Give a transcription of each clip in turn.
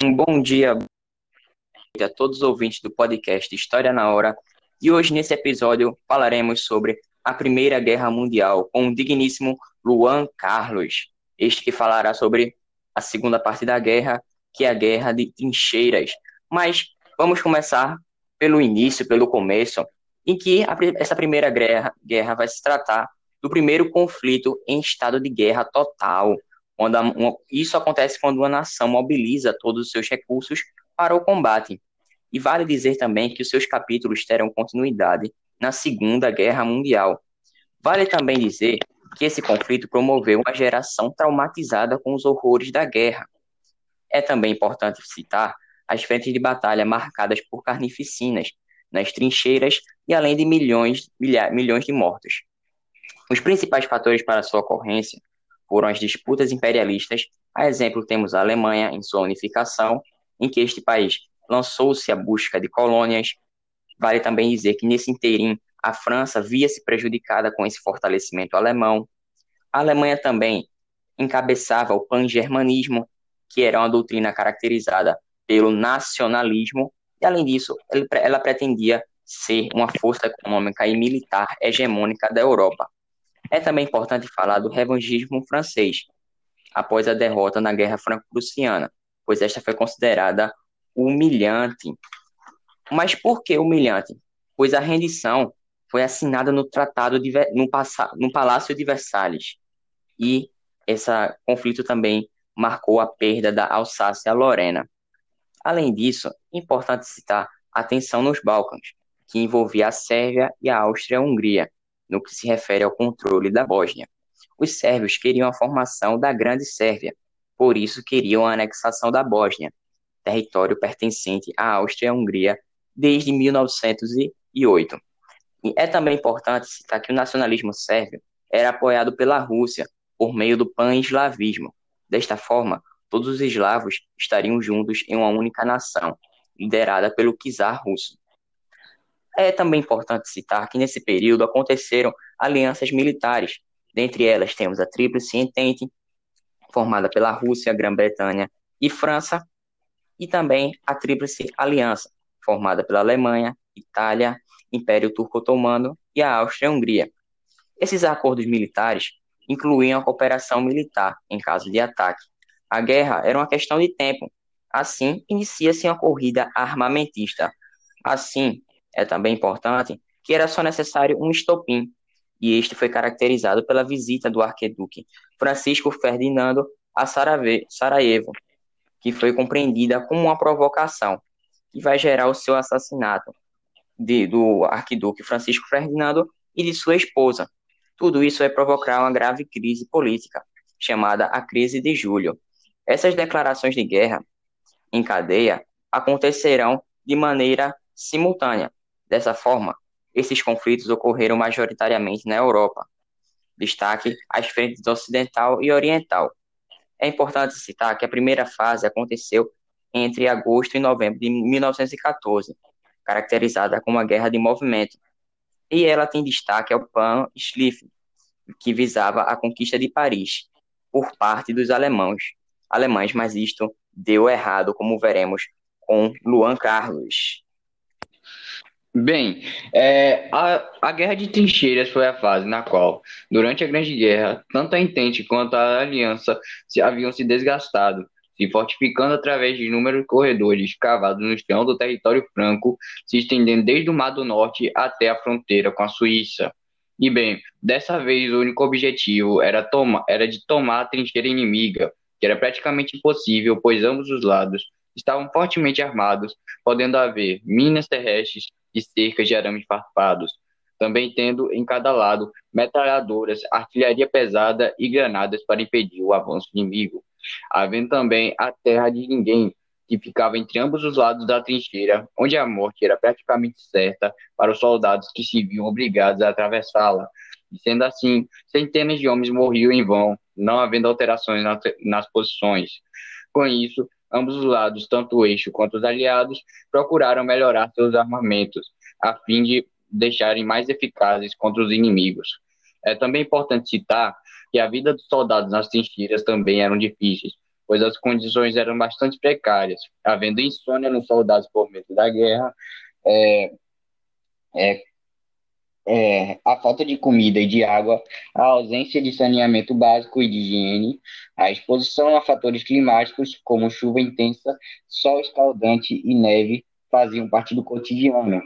Um bom dia a todos os ouvintes do podcast História na Hora. E hoje, nesse episódio, falaremos sobre a Primeira Guerra Mundial com o digníssimo Luan Carlos. Este que falará sobre a segunda parte da guerra, que é a Guerra de Trincheiras. Mas vamos começar pelo início, pelo começo, em que a, essa primeira guerra, guerra vai se tratar do primeiro conflito em estado de guerra total, uma, isso acontece quando uma nação mobiliza todos os seus recursos para o combate. E vale dizer também que os seus capítulos terão continuidade na Segunda Guerra Mundial. Vale também dizer que esse conflito promoveu uma geração traumatizada com os horrores da guerra. É também importante citar as frentes de batalha marcadas por carnificinas nas trincheiras e além de milhões, milha, milhões de mortos. Os principais fatores para sua ocorrência foram as disputas imperialistas, a exemplo temos a Alemanha em sua unificação, em que este país lançou-se à busca de colônias. Vale também dizer que nesse inteirinho a França via-se prejudicada com esse fortalecimento alemão. A Alemanha também encabeçava o pan-germanismo, que era uma doutrina caracterizada pelo nacionalismo, e além disso, ela pretendia ser uma força econômica e militar hegemônica da Europa. É também importante falar do revanchismo francês, após a derrota na Guerra Franco-Prussiana, pois esta foi considerada humilhante. Mas por que humilhante? Pois a rendição foi assinada no tratado de, no, no Palácio de Versalhes e esse conflito também marcou a perda da Alsácia-Lorena. Além disso, é importante citar a tensão nos Balcãs, que envolvia a Sérvia e a Áustria-Hungria, no que se refere ao controle da Bósnia. Os sérvios queriam a formação da Grande Sérvia, por isso queriam a anexação da Bósnia, território pertencente à Áustria-Hungria desde 1908. E é também importante citar que o nacionalismo sérvio era apoiado pela Rússia por meio do pan-eslavismo. Desta forma, todos os eslavos estariam juntos em uma única nação, liderada pelo czar russo. É também importante citar que nesse período aconteceram alianças militares. Dentre elas temos a Tríplice Entente, formada pela Rússia, Grã-Bretanha e França, e também a Tríplice Aliança, formada pela Alemanha, Itália, Império Turco-Otomano e a Áustria-Hungria. Esses acordos militares incluíam a cooperação militar em caso de ataque. A guerra era uma questão de tempo. Assim, inicia-se uma corrida armamentista. Assim, é também importante que era só necessário um estopim, e este foi caracterizado pela visita do arqueduque Francisco Ferdinando a Sarajevo, que foi compreendida como uma provocação, que vai gerar o seu assassinato de, do arquiduque Francisco Ferdinando e de sua esposa. Tudo isso vai provocar uma grave crise política, chamada a Crise de Julho. Essas declarações de guerra em cadeia acontecerão de maneira simultânea, Dessa forma, esses conflitos ocorreram majoritariamente na Europa. Destaque as frentes ocidental e oriental. É importante citar que a primeira fase aconteceu entre agosto e novembro de 1914, caracterizada como a Guerra de Movimento, e ela tem destaque ao Pan-Schlieffen, que visava a conquista de Paris por parte dos alemães, alemães, mas isto deu errado, como veremos com Luan Carlos. Bem, é, a, a Guerra de Trincheiras foi a fase na qual, durante a Grande Guerra, tanto a Entente quanto a Aliança se, haviam se desgastado, se fortificando através de inúmeros corredores cavados no chão do território franco, se estendendo desde o Mar do Norte até a fronteira com a Suíça. E bem, dessa vez o único objetivo era, toma, era de tomar a trincheira inimiga, que era praticamente impossível, pois ambos os lados estavam fortemente armados, podendo haver minas terrestres, e cercas de arames farpados, também tendo em cada lado metralhadoras, artilharia pesada e granadas para impedir o avanço inimigo, havendo também a terra de ninguém, que ficava entre ambos os lados da trincheira, onde a morte era praticamente certa para os soldados que se viam obrigados a atravessá-la. E sendo assim, centenas de homens morriam em vão, não havendo alterações nas posições. Com isso, ambos os lados, tanto o eixo quanto os aliados, procuraram melhorar seus armamentos, a fim de deixarem mais eficazes contra os inimigos. É também importante citar que a vida dos soldados nas trincheiras também eram difíceis, pois as condições eram bastante precárias, havendo insônia nos soldados por medo da guerra, é, é, é, a falta de comida e de água, a ausência de saneamento básico e de higiene, a exposição a fatores climáticos como chuva intensa, sol escaldante e neve faziam parte do cotidiano.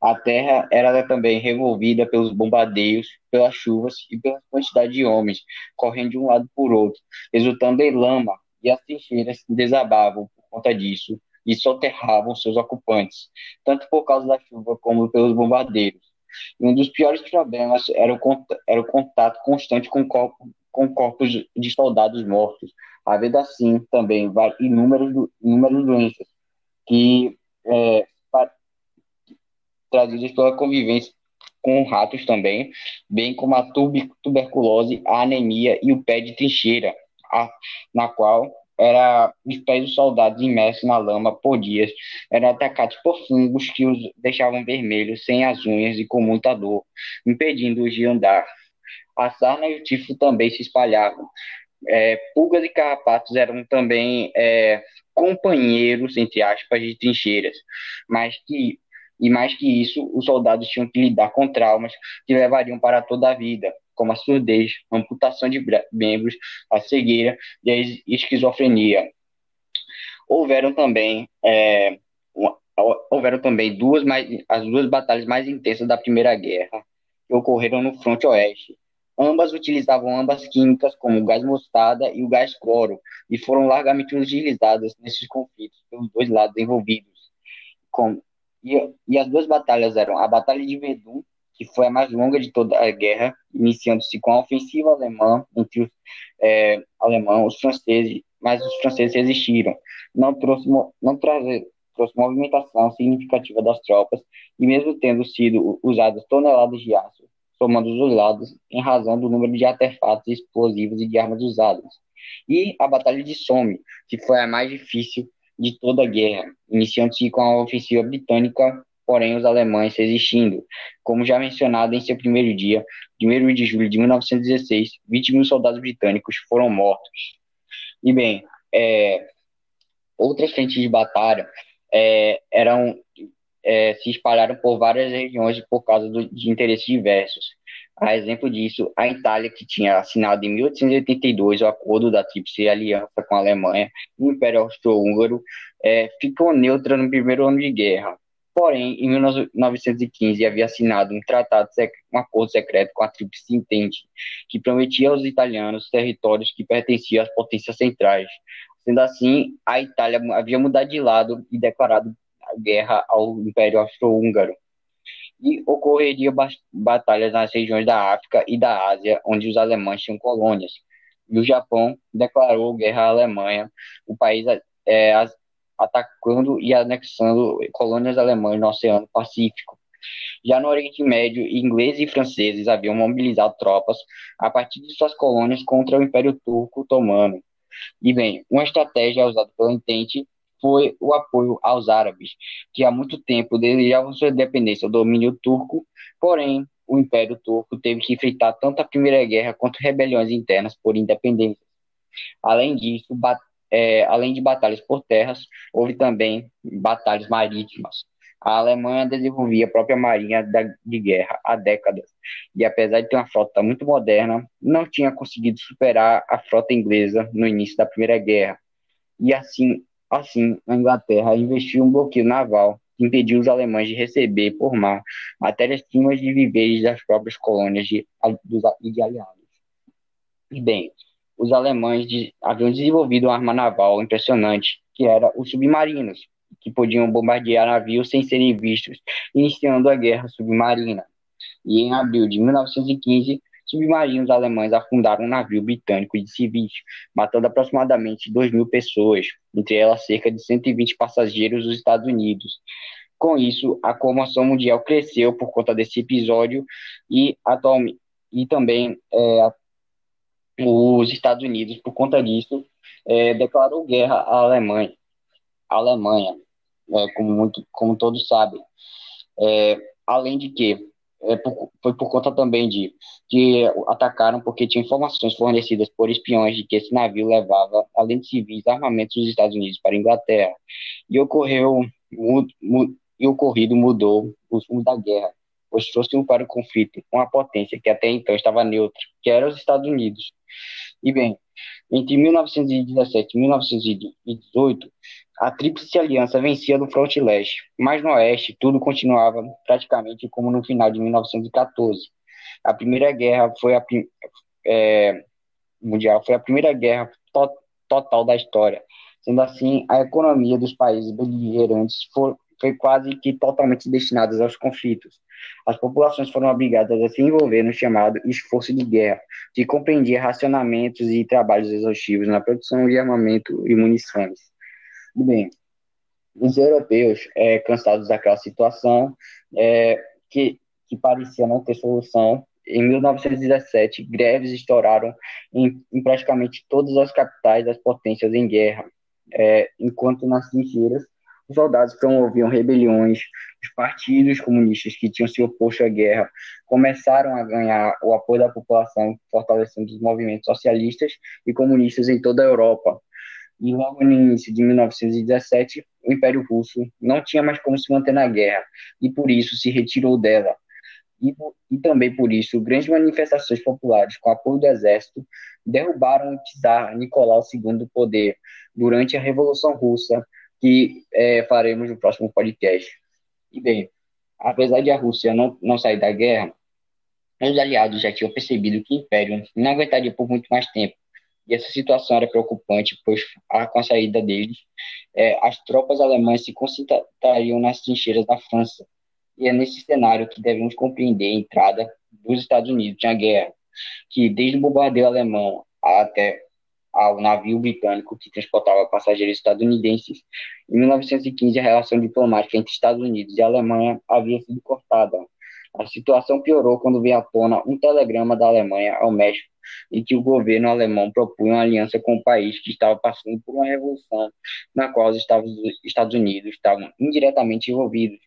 A terra era também revolvida pelos bombardeios, pelas chuvas e pela quantidade de homens correndo de um lado por outro, resultando em lama, e as trincheiras desabavam por conta disso e soterravam seus ocupantes, tanto por causa da chuva como pelos bombardeiros. E um dos piores problemas era o, era o contato constante com, corpo, com corpos de soldados mortos, havendo assim também inúmeras, inúmeras doenças que é, trazidas pela convivência com ratos também, bem como a tuberculose, a anemia e o pé de trincheira, a, na qual era os pés dos soldados imersos na lama por dias eram atacados por fungos que os deixavam vermelhos, sem as unhas e com muita dor, impedindo-os de andar. A sarna e o tifo também se espalhavam. É, pulgas e carrapatos eram também é, companheiros, entre aspas, de trincheiras, mas que e mais que isso, os soldados tinham que lidar com traumas que levariam para toda a vida, como a surdez, amputação de membros, a cegueira e a esquizofrenia. Houveram também é, houveram também duas mais, as duas batalhas mais intensas da Primeira Guerra que ocorreram no fronte oeste. Ambas utilizavam ambas químicas como o gás mostarda e o gás cloro e foram largamente utilizadas nesses conflitos pelos dois lados envolvidos. Com, e, e as duas batalhas eram a Batalha de Verdun que foi a mais longa de toda a guerra, iniciando-se com a ofensiva alemã entre os é, alemãos, os franceses, mas os franceses resistiram. Não trouxe, não trazer, trouxe movimentação significativa das tropas, e mesmo tendo sido usadas toneladas de aço, somando os lados, em razão do número de artefatos explosivos e de armas usadas. E a Batalha de Somme, que foi a mais difícil de toda a guerra, iniciando-se com a ofensiva britânica porém os alemães resistindo. Como já mencionado em seu primeiro dia, 1 de julho de 1916, 20 mil soldados britânicos foram mortos. E bem, é, outras frentes de batalha é, eram é, se espalharam por várias regiões por causa do, de interesses diversos. A exemplo disso, a Itália, que tinha assinado em 1882 o acordo da Tríplice Aliança com a Alemanha e o Império Austro-Húngaro, é, ficou neutra no primeiro ano de guerra, Porém, em 1915 havia assinado um tratado, um acordo secreto com a Tríplice Entente, que prometia aos italianos territórios que pertenciam às potências centrais. Sendo assim, a Itália havia mudado de lado e declarado guerra ao Império Austro-Húngaro. E ocorreria batalhas nas regiões da África e da Ásia, onde os alemães tinham colônias. E o Japão declarou guerra à Alemanha. O país é, atacando e anexando colônias alemãs no Oceano Pacífico. Já no Oriente Médio, ingleses e franceses haviam mobilizado tropas a partir de suas colônias contra o Império Turco Otomano. E bem, uma estratégia usada pelo Entente foi o apoio aos árabes, que há muito tempo desejavam sua independência do domínio turco, porém o Império Turco teve que enfrentar tanto a Primeira Guerra quanto rebeliões internas por independência. Além disso, é, além de batalhas por terras, houve também batalhas marítimas. A Alemanha desenvolvia a própria marinha de guerra há décadas, e apesar de ter uma frota muito moderna, não tinha conseguido superar a frota inglesa no início da Primeira Guerra. E assim, assim a Inglaterra investiu um bloqueio naval que impediu os alemães de receber por mar matérias-primas de viveres das próprias colônias de, de aliados. E bem, os alemães de, haviam desenvolvido uma arma naval impressionante, que era os submarinos, que podiam bombardear navios sem serem vistos, iniciando a guerra submarina. E em abril de 1915, submarinos alemães afundaram um navio britânico de civis, matando aproximadamente 2 mil pessoas, entre elas cerca de 120 passageiros dos Estados Unidos. Com isso, a comoção mundial cresceu por conta desse episódio e, atualmente, e também é, os Estados Unidos, por conta disso, é, declarou guerra à Alemanha. À Alemanha, é, como, muito, como todos sabem. É, além de que é, por, foi por conta também de que atacaram porque tinham informações fornecidas por espiões de que esse navio levava, além de civis, armamentos dos Estados Unidos para a Inglaterra. E ocorreu e o ocorrido mudou o rumo da guerra, pois trouxe para o conflito uma potência que até então estava neutra, que era os Estados Unidos. E bem, entre 1917 e 1918, a Tríplice Aliança vencia no fronte leste, mas no oeste tudo continuava praticamente como no final de 1914. A Primeira Guerra foi a é, mundial foi a primeira guerra to total da história. Sendo assim, a economia dos países beligerantes foi, foi quase que totalmente destinada aos conflitos. As populações foram obrigadas a se envolver no chamado esforço de guerra, que compreendia racionamentos e trabalhos exaustivos na produção de armamento e munições. Bem, os europeus, é, cansados daquela situação, é, que, que parecia não ter solução, em 1917, greves estouraram em, em praticamente todas as capitais das potências em guerra, é, enquanto nas trincheiras os soldados promoviam rebeliões, os partidos comunistas que tinham se oposto à guerra começaram a ganhar o apoio da população, fortalecendo os movimentos socialistas e comunistas em toda a Europa. E logo no início de 1917, o Império Russo não tinha mais como se manter na guerra e por isso se retirou dela. E, e também por isso, grandes manifestações populares com apoio do exército derrubaram o czar Nicolau II do poder durante a Revolução Russa que é, faremos no próximo podcast. E bem, apesar de a Rússia não, não sair da guerra, os aliados já tinham percebido que o Império não aguentaria por muito mais tempo. E essa situação era preocupante, pois com a saída deles, é, as tropas alemãs se concentrariam nas trincheiras da França. E é nesse cenário que devemos compreender a entrada dos Estados Unidos na guerra, que desde o bombardeio alemão até ao navio britânico que transportava passageiros estadunidenses. Em 1915, a relação diplomática entre Estados Unidos e Alemanha havia sido cortada. A situação piorou quando veio à tona um telegrama da Alemanha ao México em que o governo alemão propunha uma aliança com o país que estava passando por uma revolução na qual os Estados Unidos estavam indiretamente envolvidos,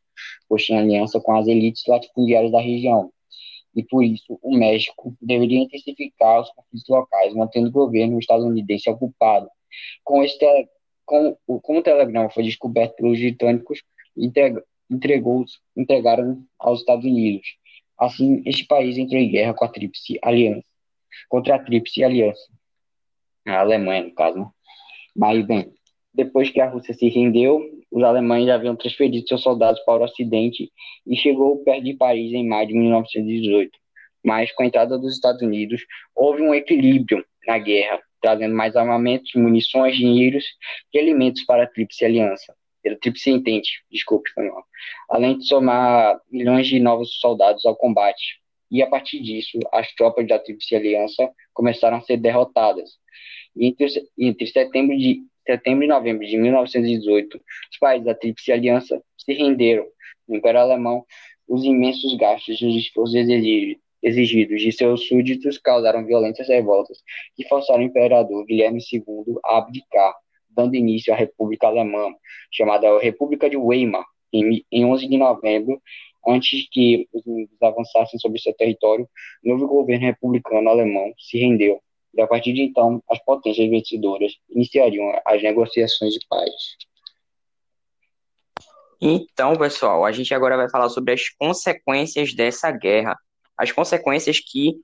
pois tinha aliança com as elites latifundiárias da região e por isso o México deveria intensificar os conflitos locais, mantendo o governo estadunidense ocupado. Com este, com, como o telegrama foi descoberto pelos britânicos, entregou, entregaram aos Estados Unidos. Assim, este país entrou em guerra com a Tríplice Aliança, contra a Tríplice Aliança, a Alemanha, no caso. Né? Mas, bem, depois que a Rússia se rendeu, os alemães haviam transferido seus soldados para o Ocidente e chegou perto de Paris em maio de 1918. Mas, com a entrada dos Estados Unidos, houve um equilíbrio na guerra, trazendo mais armamentos, munições, dinheiros e alimentos para a Tríplice Aliança. Pela Tríplice Entente, desculpe, mal. Além de somar milhões de novos soldados ao combate. E, a partir disso, as tropas da Tríplice Aliança começaram a ser derrotadas. Entre, entre setembro de setembro e novembro de 1918, os países da Tríplice Aliança se renderam. No Império Alemão, os imensos gastos e os esforços exigidos de seus súditos causaram violentas revoltas que forçaram o imperador Guilherme II a abdicar, dando início à República Alemã, chamada República de Weimar, em 11 de novembro, antes que os inimigos avançassem sobre seu território, o novo governo republicano alemão se rendeu e a partir de então, as potências vencedoras iniciariam as negociações de paz. Então, pessoal, a gente agora vai falar sobre as consequências dessa guerra. As consequências que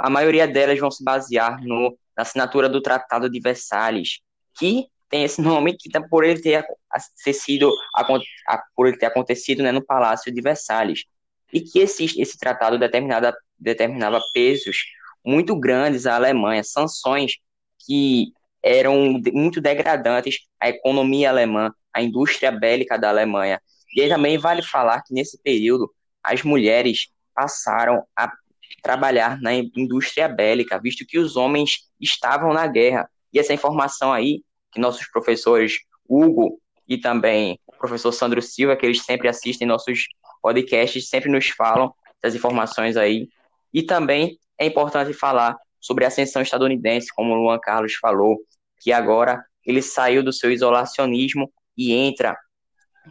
a maioria delas vão se basear no, na assinatura do Tratado de Versalhes, que tem esse nome que tá por ele ter, sido, por ele ter acontecido né, no Palácio de Versalhes. E que esse, esse tratado determinava pesos muito grandes à Alemanha, sanções que eram muito degradantes à economia alemã, à indústria bélica da Alemanha. E também vale falar que nesse período as mulheres passaram a trabalhar na indústria bélica, visto que os homens estavam na guerra. E essa informação aí, que nossos professores Hugo e também o professor Sandro Silva, que eles sempre assistem nossos podcasts, sempre nos falam das informações aí. E também é importante falar sobre a ascensão estadunidense, como o Luan Carlos falou, que agora ele saiu do seu isolacionismo e entra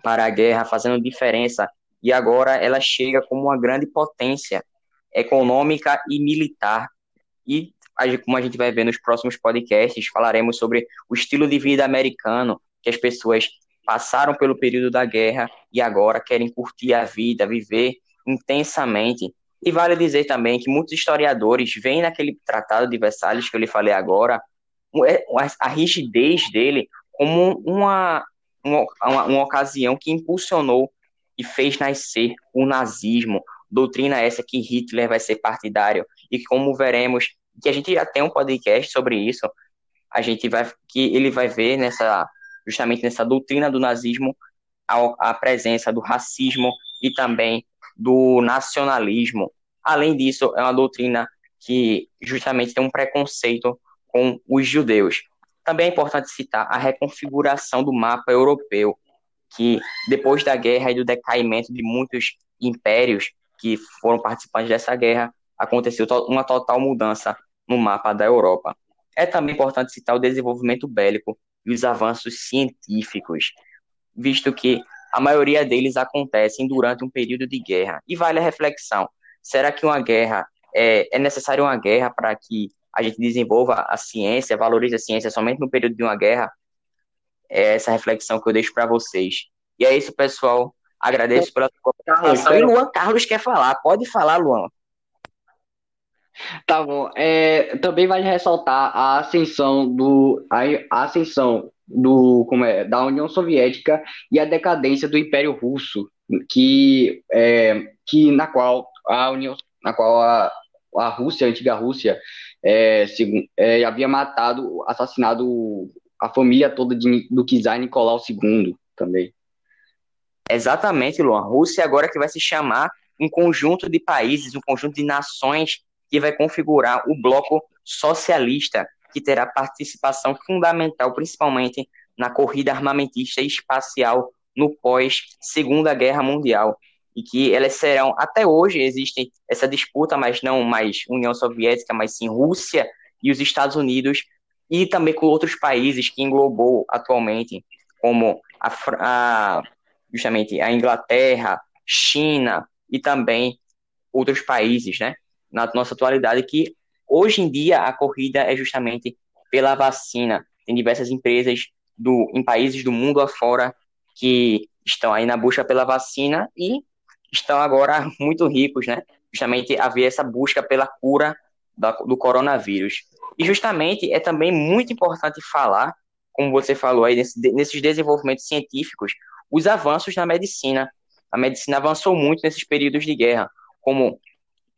para a guerra, fazendo diferença e agora ela chega como uma grande potência econômica e militar. E como a gente vai ver nos próximos podcasts, falaremos sobre o estilo de vida americano, que as pessoas passaram pelo período da guerra e agora querem curtir a vida, viver intensamente. E vale dizer também que muitos historiadores veem naquele Tratado de Versalhes que eu lhe falei agora, é, a rigidez dele como uma, uma, uma ocasião que impulsionou e fez nascer o nazismo, doutrina essa que Hitler vai ser partidário, e como veremos, que a gente já tem um podcast sobre isso, a gente vai, que ele vai ver nessa, justamente nessa doutrina do nazismo, a, a presença do racismo e também do nacionalismo. Além disso, é uma doutrina que justamente tem um preconceito com os judeus. Também é importante citar a reconfiguração do mapa europeu, que depois da guerra e do decaimento de muitos impérios que foram participantes dessa guerra, aconteceu uma total mudança no mapa da Europa. É também importante citar o desenvolvimento bélico e os avanços científicos, visto que a maioria deles acontecem durante um período de guerra. E vale a reflexão: será que uma guerra é, é necessário uma guerra para que a gente desenvolva a ciência, valorize a ciência somente no período de uma guerra? É essa reflexão que eu deixo para vocês. E é isso, pessoal. Agradeço pela sua participação. E Luan Carlos quer falar. Pode falar, Luan. Tá bom. É, também vale ressaltar a ascensão do a ascensão do como é da União Soviética e a decadência do Império Russo, que é, que na qual a União na qual a, a Rússia, a antiga Rússia, é, é, havia matado, assassinado a família toda de, do czar Nicolau II também. Exatamente, Luan. Rússia agora que vai se chamar um conjunto de países, um conjunto de nações que vai configurar o bloco socialista, que terá participação fundamental, principalmente na corrida armamentista espacial no pós Segunda Guerra Mundial e que elas serão até hoje existe essa disputa, mas não mais União Soviética, mas sim Rússia e os Estados Unidos e também com outros países que englobou atualmente, como a, a justamente a Inglaterra, China e também outros países, né? Na nossa atualidade que hoje em dia a corrida é justamente pela vacina. Tem diversas empresas do, em países do mundo afora que estão aí na busca pela vacina e estão agora muito ricos, né? Justamente haver essa busca pela cura do coronavírus. E justamente é também muito importante falar, como você falou aí, nesses desenvolvimentos científicos, os avanços na medicina. A medicina avançou muito nesses períodos de guerra, como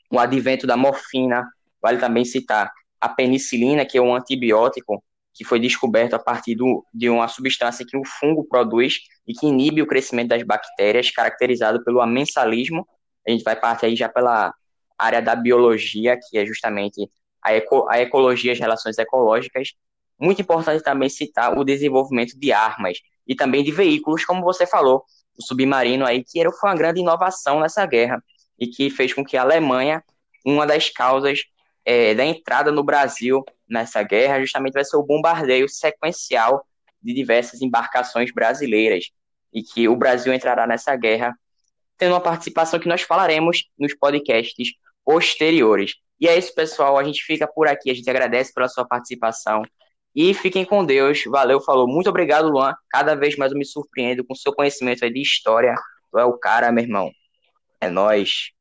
o advento da morfina, vale também citar a penicilina, que é um antibiótico que foi descoberto a partir do, de uma substância que o fungo produz e que inibe o crescimento das bactérias, caracterizado pelo amensalismo. A gente vai partir aí já pela área da biologia, que é justamente a, eco, a ecologia, as relações ecológicas. Muito importante também citar o desenvolvimento de armas e também de veículos, como você falou, o submarino aí, que foi uma grande inovação nessa guerra e que fez com que a Alemanha, uma das causas é, da entrada no Brasil nessa guerra justamente vai ser o bombardeio sequencial de diversas embarcações brasileiras e que o Brasil entrará nessa guerra tendo uma participação que nós falaremos nos podcasts posteriores. E é isso, pessoal. A gente fica por aqui. A gente agradece pela sua participação. E fiquem com Deus. Valeu, falou. Muito obrigado, Luan. Cada vez mais eu me surpreendo com seu conhecimento de história. Tu é o cara, meu irmão. É nós.